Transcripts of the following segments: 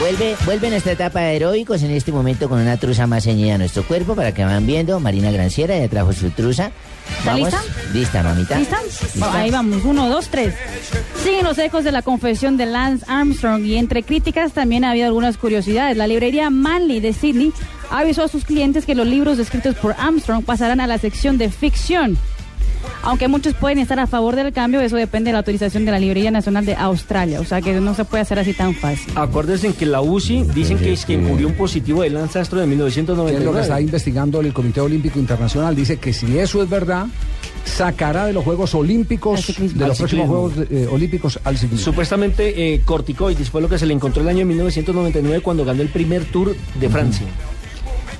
Vuelve, vuelve nuestra etapa de heroicos en este momento con una truza más ceñida a nuestro cuerpo para que van viendo. Marina Granciera ya trajo su truza. ¿Está Vamos. lista? Lista, mamita. ¿Lista? Ahí vamos, uno, dos, tres. Siguen los ecos de la confesión de Lance Armstrong y entre críticas también ha habido algunas curiosidades. La librería Manly de Sydney avisó a sus clientes que los libros escritos por Armstrong pasarán a la sección de ficción. Aunque muchos pueden estar a favor del cambio, eso depende de la autorización de la Librería Nacional de Australia. O sea que no se puede hacer así tan fácil. Acuérdense que la UCI dicen que es quien murió un positivo de en Que es lo que está 1999. investigando el Comité Olímpico Internacional. Dice que si eso es verdad, sacará de los Juegos Olímpicos, de los próximos. Juegos eh, Olímpicos al ciclismo. Supuestamente eh, corticoides fue lo que se le encontró el año 1999 cuando ganó el primer Tour de Francia.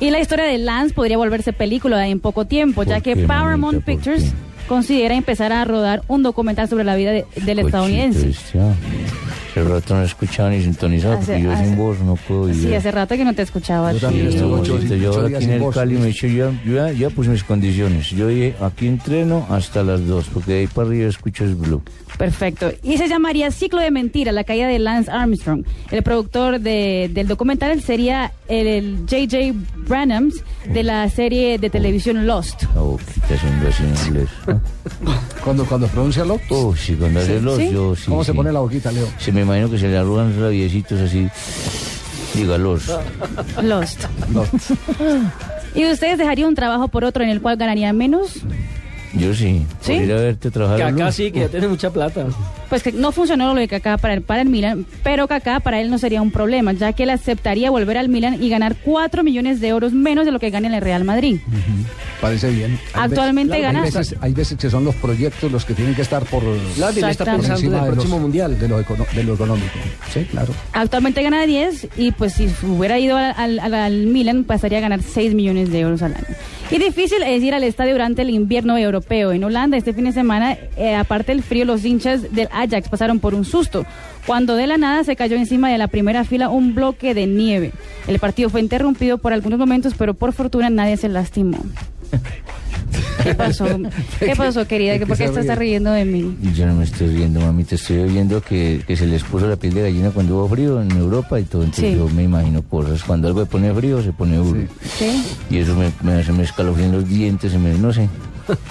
Y la historia de Lance podría volverse película en poco tiempo, ya que qué, Paramount mamita, por Pictures considera empezar a rodar un documental sobre la vida de- del estadounidense. Hace rato no escuchaba ni sintonizado Hace- porque yo hace- sin voz no puedo Sí, ir. hace rato que no te escuchaba. Yo también sí. estuve ocho- Ahorita yo ocho aquí en el voz. Cali me he dicho, ya, yo ya, ya puse mis condiciones. Yo dije, aquí entreno hasta las 2, porque de ahí para arriba escucho el blue. Perfecto. Y se llamaría Ciclo de Mentira, la caída de Lance Armstrong. El productor de- del documental sería el, J.J. Branhams de la serie de televisión Lost. Oh, ¿qué está haciendo así en inglés? ¿no? Cuando, cuando pronuncia lo. Oh, sí, cuando ¿Sí? yo sí. ¿Cómo se sí. pone la boquita, Leo? Se me imagino que se le arrugan los labiecitos así. Dígalos. Lost. ¿Y ustedes dejarían un trabajo por otro en el cual ganarían menos? Yo sí. ¿Sí? Por ir a verte trabajar. Que a acá Blue. sí, que ya tiene mucha plata. Pues que no funcionó lo de Kaká para el, para el Milan, pero Kaká para él no sería un problema, ya que él aceptaría volver al Milan y ganar 4 millones de euros menos de lo que gana en el Real Madrid. Parece bien. Hay Actualmente veces- gana- Hay veces, hay veces que son los proyectos los que tienen que estar por. Nadie le está Exactamente. pensando en el de, próximo los- mundial. de lo, econo- de lo económico. Sí, claro. Actualmente gana 10 y pues si hubiera ido al, al- al- al Milan pasaría a ganar 6 millones de euros al año. Y difícil es ir al estadio durante el invierno europeo. En Holanda este fin de semana, eh, aparte del frío, los hinchas del Ajax pasaron por un susto. Cuando de la nada se cayó encima de la primera fila un bloque de nieve. El partido fue interrumpido por algunos momentos, pero por fortuna nadie se lastimó. ¿Qué pasó? ¿Qué pasó, querida? ¿De qué ¿Por qué estás ríe? riendo de mí? Yo no me estoy riendo, mami, te estoy viendo que, que se les puso la piel de gallina cuando hubo frío en Europa y todo. Entonces Sí. yo me imagino cosas. Cuando algo se pone frío, se pone duro. ¿Sí? Y eso me, me, se me escalofrían los dientes, se me, no sé.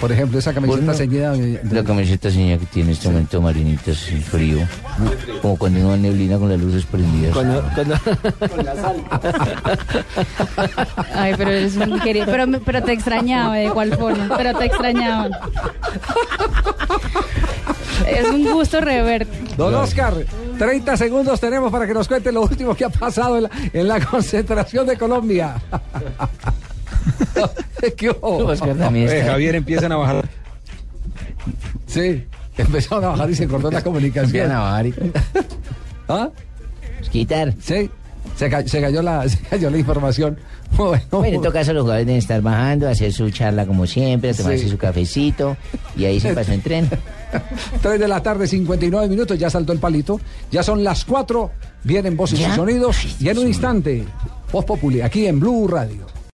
Por ejemplo, esa camiseta Bueno, ceñida. de- La camiseta señal que tiene en este momento Marinita es frío. Como cuando en neblina con las luces prendidas. Cuando, cuando- Ay, pero eres un querido. Pero, te extrañaba, ¿de cuál forma? Pero te extrañaba. Es un gusto reverte. Don Oscar, 30 segundos tenemos para que nos cuente lo último que ha pasado en la, en la concentración de Colombia. ¿Qué? Oscar también Eh, está. Javier, empiezan a bajar. Sí, empezaron a bajar y se cortó la Empiezan comunicación. a bajar y- ¿Ah? quitar. Sí, se, ca- se cayó, la, se cayó la información. Bueno, Bueno, en todo caso los jugadores deben estar bajando, hacer su charla como siempre, tomarse Sí. su cafecito y ahí se pasó en tren. 3 de la tarde, 59 minutos, ya saltó el palito. Ya son las 4, vienen voces ¿Ya? y sonidos. Ay, y en un instante, Voz Populi, aquí en Blue Radio.